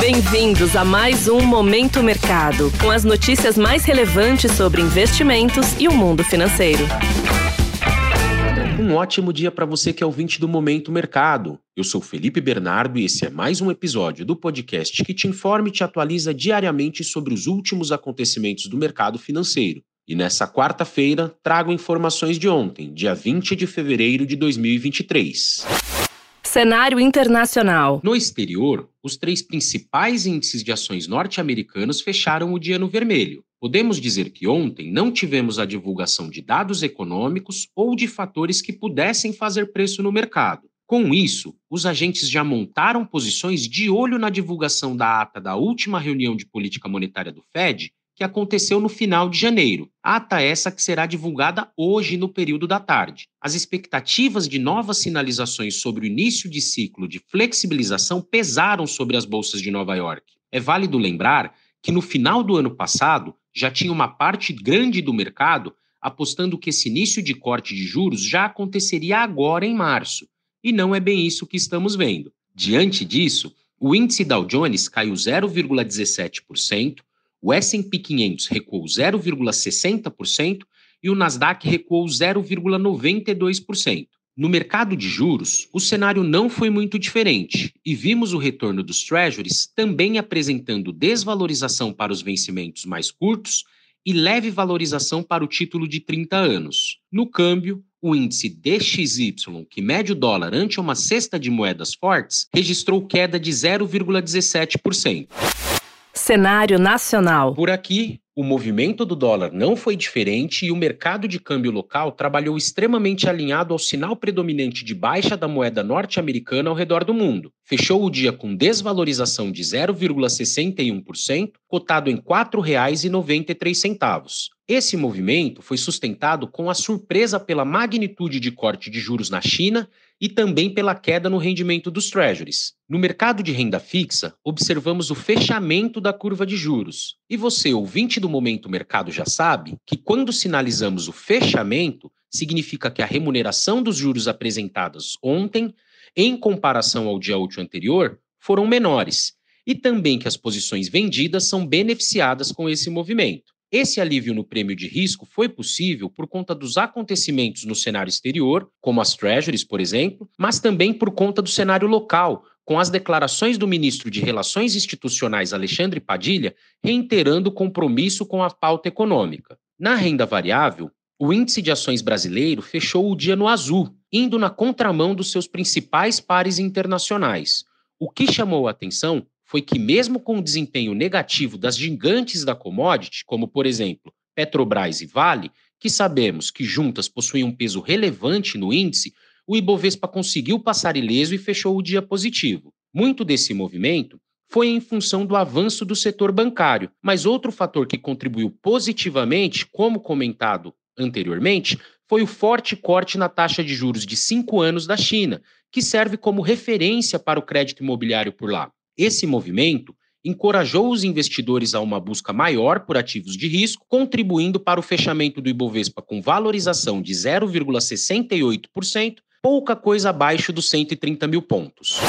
Bem-vindos a mais um Momento Mercado, com as notícias mais relevantes sobre investimentos e o mundo financeiro. Um ótimo dia para você que é ouvinte do Momento Mercado. Eu sou Felipe Bernardo e esse é mais um episódio do podcast que te informa e te atualiza diariamente sobre os últimos acontecimentos do mercado financeiro. E nessa quarta-feira trago informações de ontem, dia 20 de fevereiro de 2023. Cenário internacional. No exterior, os três principais índices de ações norte-americanos fecharam o dia no vermelho. Podemos dizer que ontem não tivemos a divulgação de dados econômicos ou de fatores que pudessem fazer preço no mercado. Com isso, os agentes já montaram posições de olho na divulgação da ata da última reunião de política monetária do Fed que aconteceu no final de janeiro. Ata essa que será divulgada hoje no período da tarde. As expectativas de novas sinalizações sobre o início de ciclo de flexibilização pesaram sobre as bolsas de Nova York. É válido lembrar que no final do ano passado já tinha uma parte grande do mercado apostando que esse início de corte de juros já aconteceria agora em março. E não é bem isso que estamos vendo. Diante disso, o índice Dow Jones caiu 0,17%, o S&P 500 recuou 0,60% e o Nasdaq recuou 0,92%. No mercado de juros, o cenário não foi muito diferente e vimos o retorno dos treasuries também apresentando desvalorização para os vencimentos mais curtos e leve valorização para o título de 30 anos. No câmbio, o índice DXY, que mede o dólar ante uma cesta de moedas fortes, registrou queda de 0,17%. Cenário nacional. Por aqui, o movimento do dólar não foi diferente e o mercado de câmbio local trabalhou extremamente alinhado ao sinal predominante de baixa da moeda norte-americana ao redor do mundo. Fechou o dia com desvalorização de 0,61%, cotado em R$ 4,93. Esse movimento foi sustentado com a surpresa pela magnitude de corte de juros na China e também pela queda no rendimento dos treasuries. No mercado de renda fixa, observamos o fechamento da curva de juros. E você, ouvinte do Momento Mercado, já sabe que quando sinalizamos o fechamento, significa que a remuneração dos juros apresentados ontem, em comparação ao dia útil anterior, foram menores, e também que as posições vendidas são beneficiadas com esse movimento. Esse alívio no prêmio de risco foi possível por conta dos acontecimentos no cenário exterior, como as treasuries, por exemplo, mas também por conta do cenário local, com as declarações do ministro de Relações Institucionais Alexandre Padilha reiterando o compromisso com a pauta econômica. Na renda variável, o índice de ações brasileiro fechou o dia no azul, indo na contramão dos seus principais pares internacionais. O que chamou a atenção foi que, mesmo com o desempenho negativo das gigantes da commodity, como por exemplo Petrobras e Vale, que sabemos que juntas possuem um peso relevante no índice, o Ibovespa conseguiu passar ileso e fechou o dia positivo. Muito desse movimento foi em função do avanço do setor bancário, mas outro fator que contribuiu positivamente, como comentado anteriormente, foi o forte corte na taxa de juros de cinco anos da China, que serve como referência para o crédito imobiliário por lá. Esse movimento encorajou os investidores a uma busca maior por ativos de risco, contribuindo para o fechamento do Ibovespa com valorização de 0,68%, pouca coisa abaixo dos 130 mil pontos.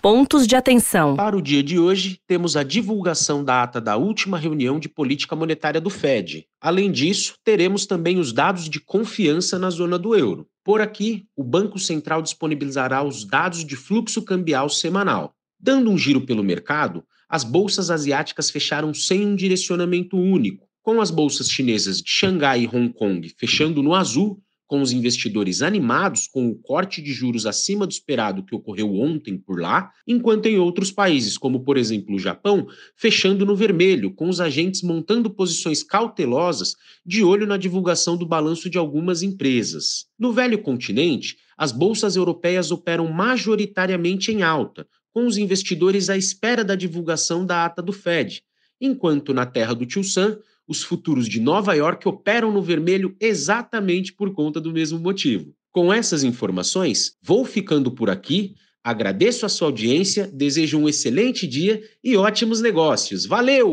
Pontos de atenção. Para o dia de hoje, temos a divulgação da ata da última reunião de política monetária do Fed. Além disso, teremos também os dados de confiança na zona do euro. Por aqui, o Banco Central disponibilizará os dados de fluxo cambial semanal. Dando um giro pelo mercado, as bolsas asiáticas fecharam sem um direcionamento único, com as bolsas chinesas de Xangai e Hong Kong fechando no azul, com os investidores animados com o corte de juros acima do esperado que ocorreu ontem por lá, enquanto em outros países, como por exemplo o Japão, fechando no vermelho, com os agentes montando posições cautelosas de olho na divulgação do balanço de algumas empresas. No velho continente, as bolsas europeias operam majoritariamente em alta, com os investidores à espera da divulgação da ata do Fed, enquanto na terra do Tio Sam, os futuros de Nova York operam no vermelho exatamente por conta do mesmo motivo. Com essas informações, vou ficando por aqui. Agradeço a sua audiência, desejo um excelente dia e ótimos negócios. Valeu!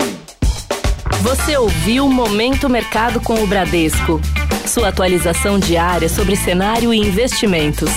Você ouviu Momento Mercado com o Bradesco. Sua atualização diária sobre cenário e investimentos.